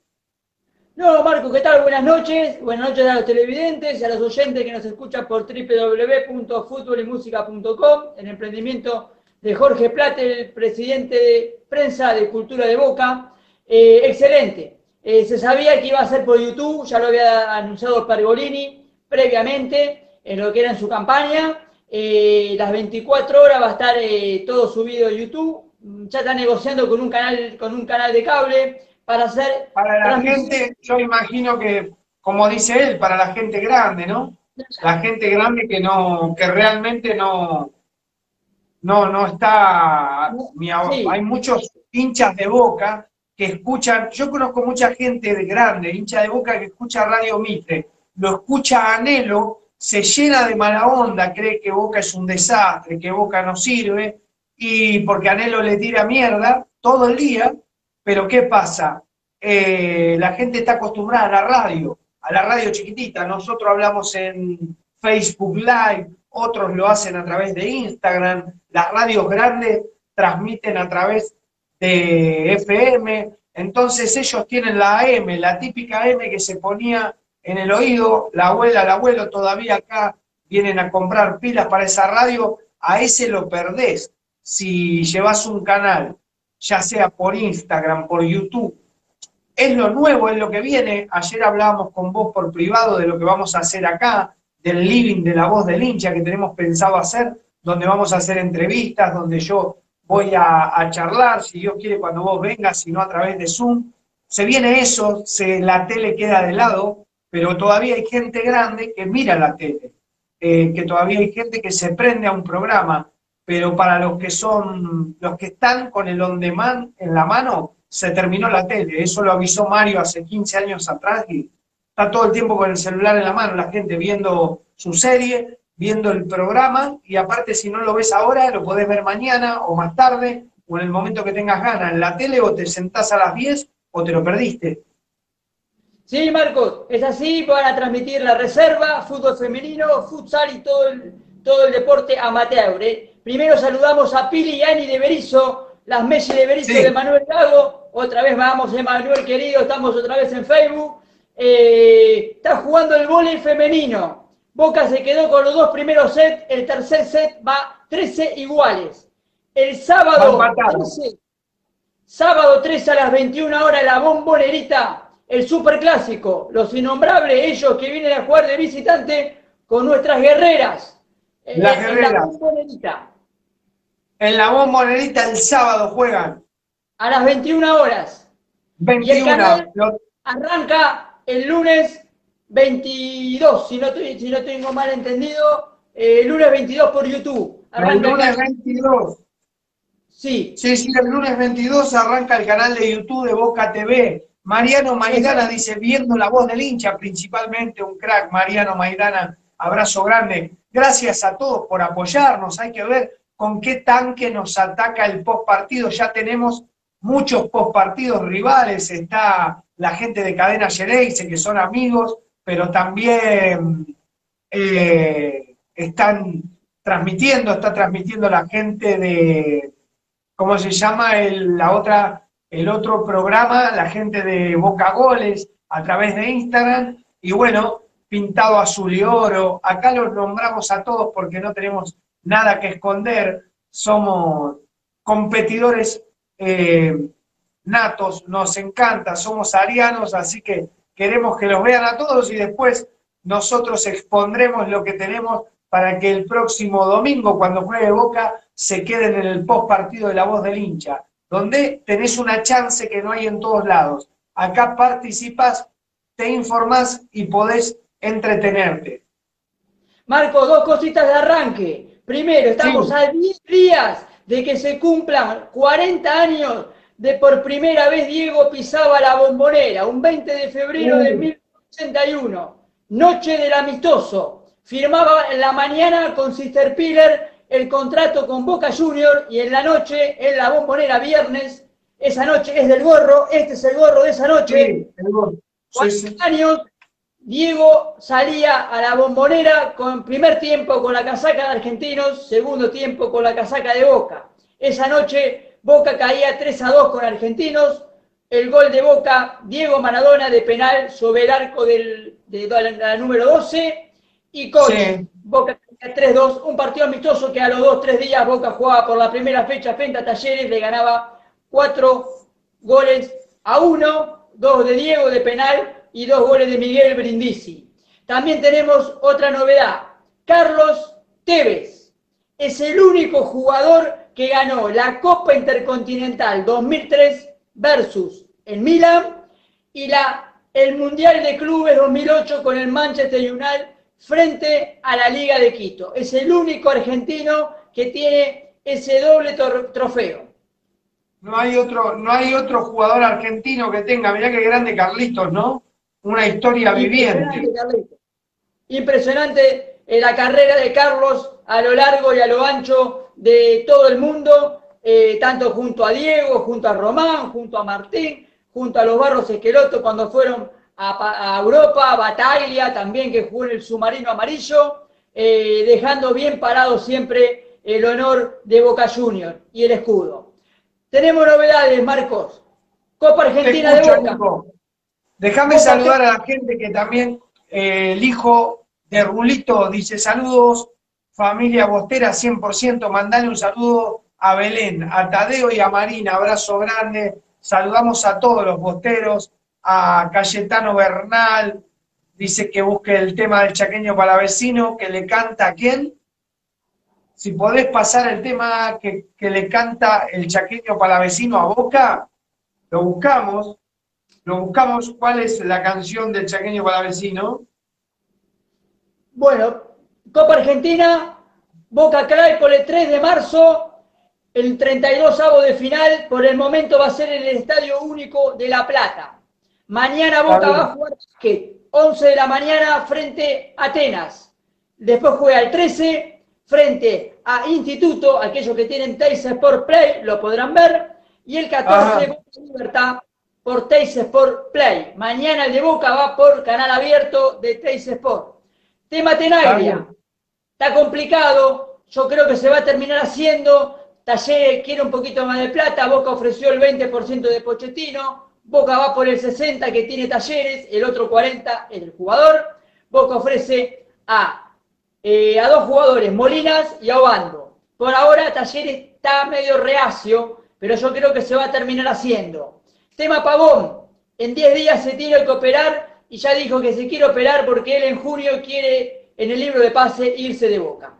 No, Marco, ¿qué tal? Buenas noches. Buenas noches a los televidentes y a los oyentes que nos escuchan por www.futbolymusica.com, el emprendimiento de Jorge Plate, el presidente de prensa de Cultura de Boca. Eh, excelente. Eh, se sabía que iba a ser por YouTube, ya lo había anunciado Pergolini previamente en lo que era en su campaña. Eh, las 24 horas va a estar eh, todo subido a YouTube. Ya está negociando con un canal, con un canal de cable para hacer Para la gente, yo imagino que, como dice él, para la gente grande, ¿no? La gente grande que no, que realmente no, no, no está. Sí. Hay muchos hinchas de boca que escuchan, yo conozco mucha gente de grande, hincha de boca que escucha Radio Mitre, lo escucha Anhelo, se llena de mala onda, cree que Boca es un desastre, que Boca no sirve, y porque Anhelo le tira mierda todo el día, pero ¿qué pasa? Eh, la gente está acostumbrada a la radio, a la radio chiquitita. Nosotros hablamos en Facebook Live, otros lo hacen a través de Instagram, las radios grandes transmiten a través de FM, entonces ellos tienen la AM, la típica AM que se ponía en el oído, la abuela, el abuelo todavía acá vienen a comprar pilas para esa radio, a ese lo perdés. Si llevas un canal, ya sea por Instagram, por YouTube, es lo nuevo, es lo que viene. Ayer hablábamos con vos por privado de lo que vamos a hacer acá, del living de la voz del hincha que tenemos pensado hacer, donde vamos a hacer entrevistas, donde yo voy a, charlar, si Dios quiere, cuando vos vengas, si no a través de Zoom. Se viene eso, se, la tele queda de lado, pero todavía hay gente grande que mira la tele, eh, que todavía hay gente que se prende a un programa, pero para los que son, los que están con el on demand en la mano, se terminó la tele. Eso lo avisó Mario hace 15 años atrás y está todo el tiempo con el celular en la mano, la gente viendo su serie, viendo el programa y aparte si no lo ves ahora, lo podés ver mañana o más tarde o en el momento que tengas ganas en la tele o te sentás a las 10 o te lo perdiste. Sí, Marcos, es así, van a transmitir la reserva, fútbol femenino, futsal y todo el, todo el deporte amateur. ¿eh? Primero saludamos a Pili y Ani de Berizo, las Messi de Berizo Sí. de Manuel Gago. Otra vez vamos, Emanuel querido, estamos otra vez en Facebook. Eh, está jugando el vóley femenino. Boca se quedó con los dos primeros sets, el tercer set va 13 iguales. El sábado Va empatado. 13, sábado 13 a las 21 horas la bombonerita, el superclásico, los innombrables, ellos que vienen a jugar de visitante con nuestras guerreras. Eh, Las en la guerreras. Bombonerita, En la bombonerita el sábado juegan. a las 21 horas. Y el 21. canal arranca el lunes 22, si no, si no tengo mal entendido, eh, el lunes 22 por YouTube. El lunes el- 22. Sí. Sí, sí, el lunes 22 arranca el canal de YouTube de Boca TV. Mariano Maidana dice, viendo la voz del hincha, principalmente un crack, Mariano Maidana, abrazo grande. Gracias a todos por apoyarnos. Hay que ver con qué tanque nos ataca el post partido. Ya tenemos muchos post partidos rivales. Está la gente de Cadena Gereise, que son amigos, pero también eh, están transmitiendo, está transmitiendo la gente de, ¿cómo se llama? El, la otra, el otro programa, la gente de Boca Goles, a través de Instagram, y bueno, pintado azul y oro. Acá los nombramos a todos porque no tenemos nada que esconder, somos competidores eh, natos, nos encanta, somos arianos, así que queremos que los vean a todos y después nosotros expondremos lo que tenemos para que el próximo domingo, cuando juegue Boca, se queden en el post partido de la voz del hincha, donde tenés una chance que no hay en todos lados. Acá participas, te informás y podés entretenerte. Marco, dos cositas de arranque. Primero, estamos Sí. a 10 días de que se cumplan 40 años de por primera vez Diego pisaba la bombonera, un 20 de febrero de Uh. 1981, noche del amistoso. Firmaba en la mañana con Sister Piller el contrato con Boca Junior y en la noche, en la bombonera viernes, esa noche es del gorro, este es el gorro de esa noche. 40 años, Diego salía a la bombonera con primer tiempo con la casaca de Argentinos, segundo tiempo con la casaca de Boca. Esa noche Boca caía 3 a 2 con Argentinos, el gol de Boca, Diego Maradona de penal sobre el arco del, de la, la número 12 y Coach. Sí. Boca caía 3-2, un partido amistoso que a los 2-3 días Boca jugaba por la primera fecha frente a Talleres, le ganaba 4 goles a 1, 2 de Diego de penal y 2 goles de Miguel Brindisi. También tenemos otra novedad, Carlos Tevez es el único jugador que ganó la Copa Intercontinental 2003 versus el Milan y la, el Mundial de Clubes 2008 con el Manchester United frente a la Liga de Quito. Es el único argentino que tiene ese doble trofeo. No hay otro, no hay otro jugador argentino que tenga, mirá qué grande Carlitos, ¿no? Una historia viviente. Impresionante, Carlito. Impresionante eh, la carrera de Carlos a lo largo y a lo ancho de todo el mundo, eh, tanto junto a Diego, junto a Román, junto a Martín, junto a los Barros Esqueloto cuando fueron a, Pa- a Europa, a Bataglia también que jugó en el submarino amarillo, eh, dejando bien parado siempre el honor de Boca Junior y el escudo. Tenemos novedades, Marcos. Copa Argentina escucho, de Boca. Déjame saludar a la gente que también, eh, el hijo de Rulito dice saludos, familia Bostera 100%, mandale un saludo a Belén, a Tadeo y a Marina, abrazo grande, saludamos a todos los bosteros, a Cayetano Bernal, dice que busque el tema del chaqueño para vecino, que le canta a quién. Si podés pasar el tema que, que le canta el chaqueño para vecino a Boca, lo buscamos, lo buscamos, ¿cuál es la canción del chaqueño para vecino? Bueno, Copa Argentina, Boca Claypole 3 de marzo, el 32 avo de final, por el momento va a ser en el Estadio Único de La Plata. Mañana Boca va a jugar básquet, 11 de la mañana frente a Atenas. Después juega el 13 frente a Instituto, aquellos que tienen Teis Sport Play lo podrán ver, y el 14 Ajá. Boca Libertad por Teis Sport Play. Mañana el de Boca va por canal abierto de Teis Sport. Tema Tenaglia. Está complicado, yo creo que se va a terminar haciendo, Talleres quiere un poquito más de plata, Boca ofreció el 20% de Pochettino, Boca va por el 60% que tiene Talleres, el otro 40% es el jugador, Boca ofrece a, eh, a dos jugadores, Molinas y a Obando. Por ahora Talleres está medio reacio, pero yo creo que se va a terminar haciendo. Tema Pavón, en 10 días se tiene que operar y ya dijo que se quiere operar porque él en junio quiere en el libro de pase irse de Boca.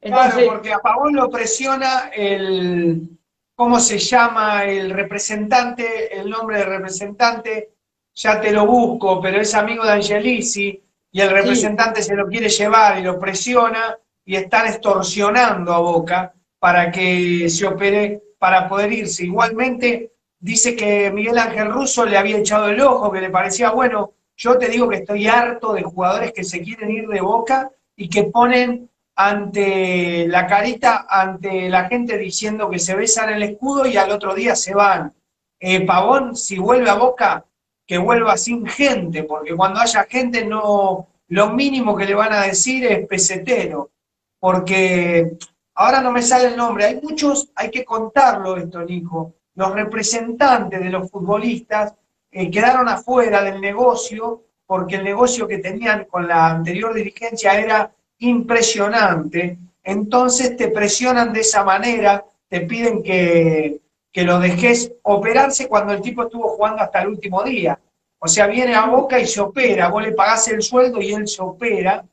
claro, porque a Pavón lo presiona el, ¿cómo se llama? El representante, el nombre del representante, ya te lo busco, pero es amigo de Angelici y el representante se lo quiere llevar y lo presiona y están extorsionando a Boca para que se opere para poder irse. Igualmente dice que Miguel Ángel Russo le había echado el ojo, que le parecía bueno. Yo te digo que estoy harto de jugadores que se quieren ir de Boca y que ponen ante la carita, ante la gente diciendo que se besan el escudo y al otro día se van. Eh, Pavón, si vuelve a Boca, que vuelva sin gente, porque cuando haya gente no, lo mínimo que le van a decir es pesetero, porque ahora no me sale el nombre, hay muchos, hay que contarlo esto, Nico, los representantes de los futbolistas eh, quedaron afuera del negocio porque el negocio que tenían con la anterior dirigencia era impresionante, entonces te presionan de esa manera, te piden que, que lo dejes operarse cuando el tipo estuvo jugando hasta el último día. O sea, viene a Boca y se opera, vos le pagás el sueldo y él se opera.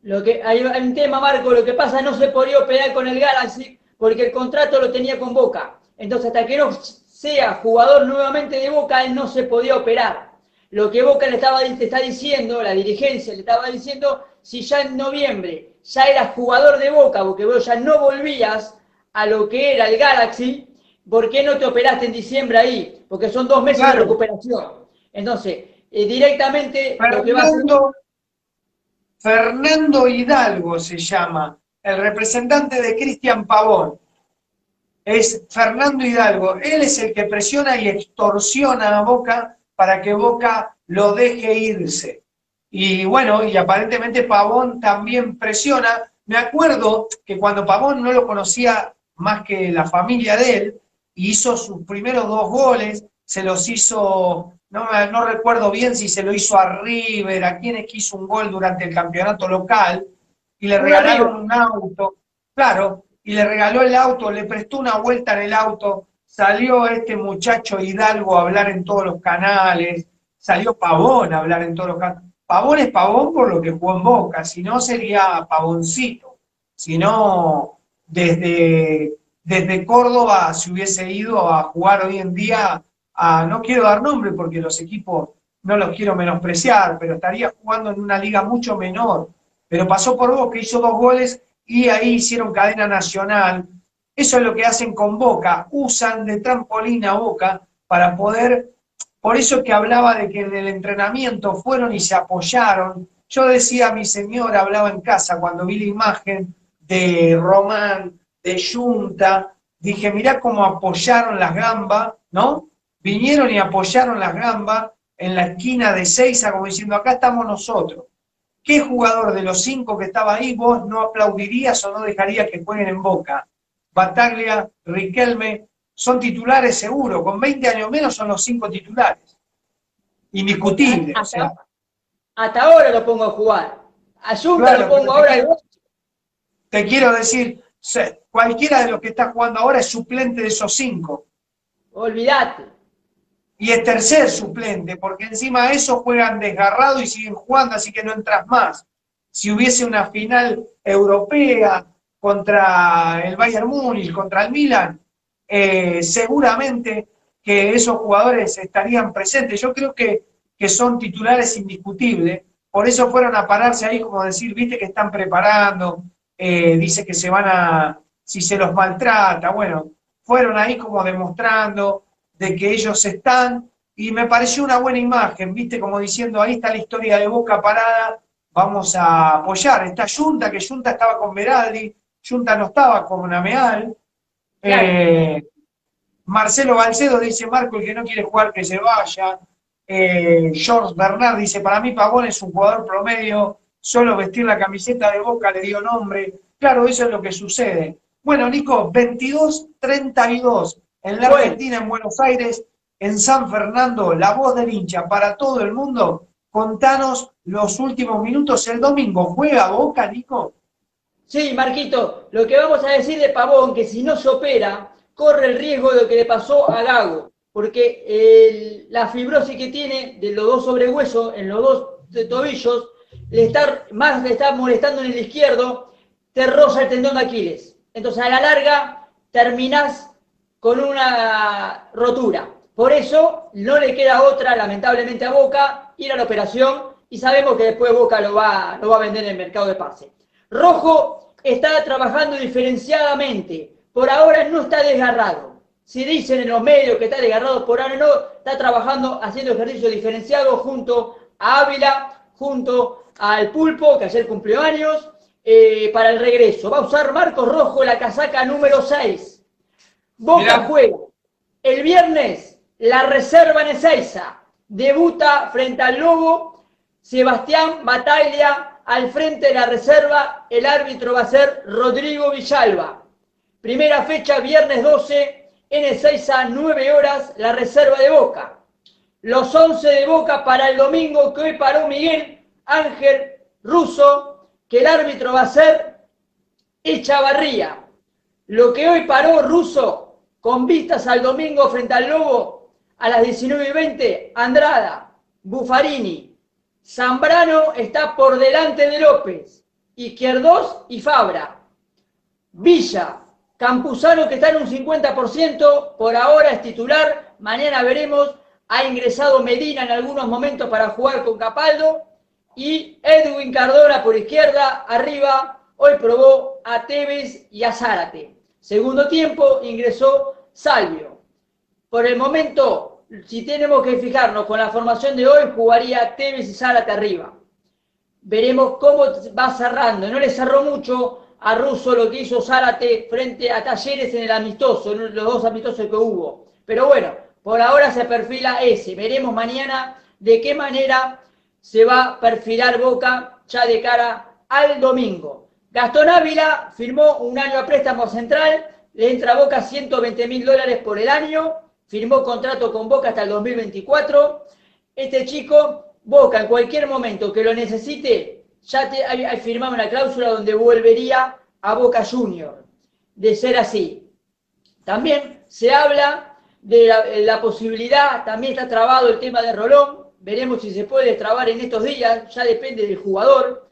Lo que, hay un tema, Marco, lo que pasa no se podía operar con el Galaxy porque el contrato lo tenía con Boca. Entonces, hasta que no sea jugador nuevamente de Boca, él no se podía operar. Lo que Boca le estaba está diciendo, la dirigencia le estaba diciendo, si ya en noviembre ya eras jugador de Boca, porque vos ya no volvías a lo que era el Galaxy, ¿por qué no te operaste en diciembre ahí? Porque son dos meses de recuperación. Entonces, eh, directamente Fernando, lo que va a hacer... Fernando Hidalgo se llama, el representante de Cristian Pavón. Es Fernando Hidalgo. Él es el que presiona y extorsiona a Boca para que Boca lo deje irse. Y bueno, y aparentemente Pavón también presiona. Me acuerdo que cuando Pavón no lo conocía más que la familia de él, hizo sus primeros dos goles, se los hizo, no, no recuerdo bien si se lo hizo a River, a quienes quiso un gol durante el campeonato local, y le regalaron un auto, claro, y le regaló el auto, le prestó una vuelta en el auto, salió este muchacho Hidalgo a hablar en todos los canales, salió Pavón a hablar en todos los canales. Pavón es Pavón por lo que jugó en Boca, si no sería Pavoncito, si no desde, desde Córdoba se hubiese ido a jugar hoy en día a, no quiero dar nombre porque los equipos no los quiero menospreciar, pero estaría jugando en una liga mucho menor. Pero pasó por Boca, hizo dos goles y ahí hicieron cadena nacional. Eso es lo que hacen con Boca, usan de trampolín a Boca para poder, por eso que hablaba de que en el entrenamiento fueron y se apoyaron. Yo decía mi señora, hablaba en casa cuando vi la imagen de Román, de Junta, dije, mirá cómo apoyaron las gambas, ¿no? Vinieron y apoyaron las gambas en la esquina de Seiza, como diciendo, acá estamos nosotros. ¿Qué jugador de los cinco que estaba ahí vos no aplaudirías o no dejarías que jueguen en Boca? Bataglia, Riquelme, son titulares seguro, con 20 años menos son los cinco titulares. Indiscutible. o sea, Hasta ahora lo pongo a jugar. A Junta Claro, lo pongo ahora te quiero- te quiero decir, cualquiera de los que está jugando ahora es suplente de esos cinco. Olvídate. Y es tercer suplente, porque encima de eso juegan desgarrado y siguen jugando, así que no entras más. Si hubiese una final europea contra el Bayern Múnich, contra el Milan, eh, seguramente que esos jugadores estarían presentes. Yo creo que, que son titulares indiscutibles, por eso fueron a pararse ahí, como decir, viste que están preparando, eh, dice que se van a, si se los maltrata, bueno, fueron ahí como demostrando de que ellos están, y me pareció una buena imagen, viste, como diciendo, ahí está la historia de Boca parada, vamos a apoyar. Está Junta, que Junta estaba con Beraldi, Junta no estaba con Ameal. Eh, Marcelo Balcedo dice, Marco, el que no quiere jugar, que se vaya. Eh, George Bernard dice, para mí Pavón es un jugador promedio, solo vestir la camiseta de Boca le dio nombre. Claro, eso es lo que sucede. Bueno, Nico, 22-32 en la. Argentina, en Buenos Aires, en San Fernando, la voz del hincha para todo el mundo. Contanos los últimos minutos. El domingo juega Boca, Nico. Sí, Marquito, lo que vamos a decir de Pavón, que si no se opera, corre el riesgo de lo que le pasó a Gago, porque el- la fibrosis que tiene de los dos sobrehuesos, en los dos tobillos, le está, más le está molestando en el izquierdo, te roza el tendón de Aquiles. Entonces, a la larga, terminás con una rotura. Por eso, no le queda otra, lamentablemente, a Boca, ir a la operación, y sabemos que después Boca lo va, lo va a vender en el mercado de pase. Rojo está trabajando diferenciadamente. Por ahora no está desgarrado. Si dicen en los medios que está desgarrado, por ahora no, está trabajando, haciendo ejercicio diferenciado junto a Ávila, junto al Pulpo, que ayer cumplió años, eh, para el regreso. Va a usar Marcos Rojo la casaca número 6. Boca Mirá. juega. El viernes, la reserva en Ezeiza. Debuta frente al Lobo Sebastián Bataglia al frente de la reserva. El árbitro va a ser Rodrigo Villalba. Primera fecha, viernes 12, en Ezeiza, 9 horas, la reserva de Boca. Los 11 de Boca para el domingo, que hoy paró Miguel Ángel Russo, que el árbitro va a ser Echavarría. Lo que hoy paró Russo, con vistas al domingo frente al Lobo, a las 19 y 20, Andrada, Buffarini, Zambrano está por delante de López, Izquierdos y Fabra. Villa, Campuzano que está en un 50%, por ahora es titular, mañana veremos, ha ingresado Medina en algunos momentos para jugar con Capaldo, y Edwin Cardona por izquierda, arriba, hoy probó a Tevez y a Zárate. Segundo tiempo ingresó Salvio. Por el momento, si tenemos que fijarnos con la formación de hoy, jugaría Tevez y Zárate arriba. Veremos cómo va cerrando. No le cerró mucho a Russo lo que hizo Zárate frente a Talleres en el amistoso, en los dos amistosos que hubo. Pero bueno, por ahora se perfila ese. Veremos mañana de qué manera se va a perfilar Boca ya de cara al domingo. Gastón Ávila firmó un año a préstamo central, le entra a Boca 120 mil dólares por el año, firmó contrato con Boca hasta el 2024. Este chico, Boca, en cualquier momento que lo necesite, ya te, hay, hay firmado una cláusula donde volvería a Boca Junior, de ser así. También se habla de la, la posibilidad, también está trabado el tema de Rolón, veremos si se puede destrabar en estos días, ya depende del jugador.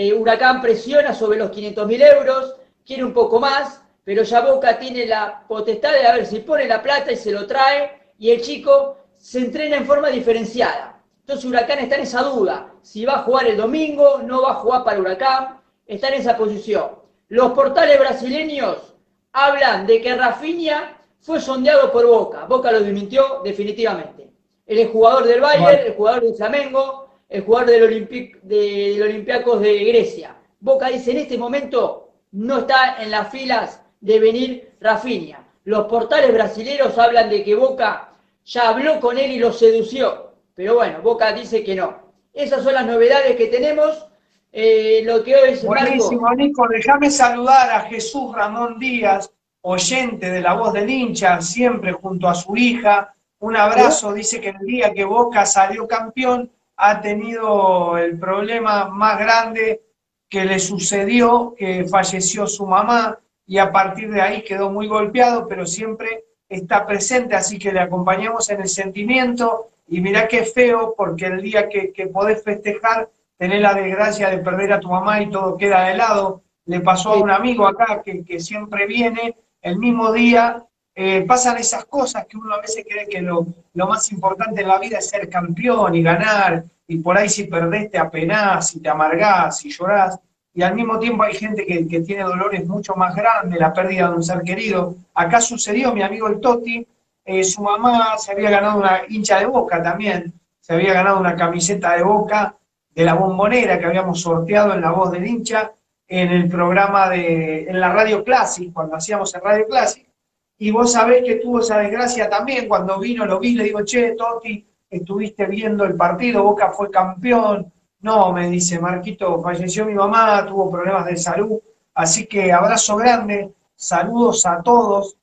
Eh, Huracán presiona sobre los 500 mil euros, quiere un poco más, pero ya Boca tiene la potestad de a ver si pone la plata y se lo trae, y el chico se entrena en forma diferenciada. Entonces Huracán está en esa duda, si va a jugar el domingo, no va a jugar para Huracán, está en esa posición. Los portales brasileños hablan de que Rafinha fue sondeado por Boca, Boca lo desmintió definitivamente. Él es jugador del Bayern, el jugador del Flamengo, el jugador del, Olympic, de, del Olympiacos de Grecia. Boca dice en este momento no está en las filas de venir Rafinha. Los portales brasileños hablan de que Boca ya habló con él y lo sedució. Pero bueno, Boca dice que no. Esas son las novedades que tenemos. Eh, lo que hoy es Buenísimo, Marco. Nico. Déjame saludar a Jesús Ramón Díaz, oyente de la voz del hincha, siempre junto a su hija. Un abrazo, dice que el día que Boca salió campeón ha tenido el problema más grande que le sucedió, que falleció su mamá y a partir de ahí quedó muy golpeado, pero siempre está presente, así que le acompañamos en el sentimiento y mirá qué feo, porque el día que, que podés festejar, tenés la desgracia de perder a tu mamá y todo queda de lado. Le pasó a un amigo acá que, que siempre viene el mismo día. Eh, pasan esas cosas que uno a veces cree que lo, lo más importante en la vida es ser campeón y ganar, y por ahí si perdés te apenás y te amargás y llorás, y al mismo tiempo hay gente que, que tiene dolores mucho más grandes, la pérdida de un ser querido. Acá sucedió, mi amigo el Toti, eh, su mamá se había ganado una hincha de boca también, se había ganado una camiseta de boca de la bombonera que habíamos sorteado en La Voz del Hincha en el programa de, en la Radio Classic, cuando hacíamos en Radio Classic. Y vos sabés que tuvo esa desgracia también, cuando vino, lo vi, le digo, che, Toti, estuviste viendo el partido, Boca fue campeón, No, me dice Marquito, falleció mi mamá, tuvo problemas de salud, así que abrazo grande, saludos a todos,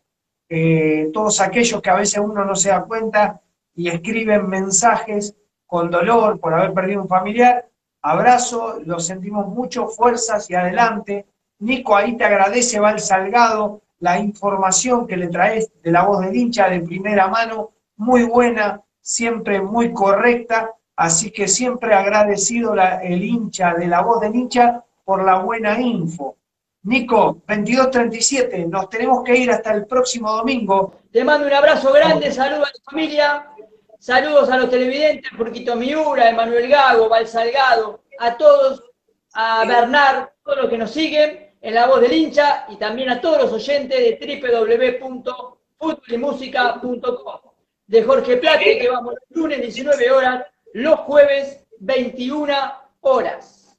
eh, todos aquellos que a veces uno no se da cuenta y escriben mensajes con dolor por haber perdido un familiar. Abrazo, lo sentimos mucho, fuerzas y adelante. Nico, ahí te agradece, Val Salgado, la información que le traes de la voz del hincha de primera mano, muy buena, siempre muy correcta, así que siempre agradecido la- el hincha de la voz del hincha por la buena info. Nico, 22.37, nos tenemos que ir hasta el próximo domingo. Te mando un abrazo grande, saludos a tu familia, saludos a los televidentes, Porquito Miura, Emanuel Gago, Val Salgado, a todos, a Bernard, todos los que nos siguen en La Voz del Hincha y también a todos los oyentes de www.futbolymusica.com. De Jorge Plate, que vamos los lunes 19 horas, los jueves 21 horas.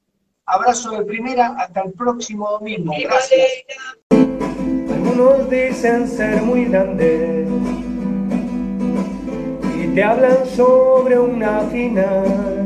Abrazo de primera, hasta el próximo domingo. Gracias. Algunos dicen ser muy grandes y te hablan sobre una final.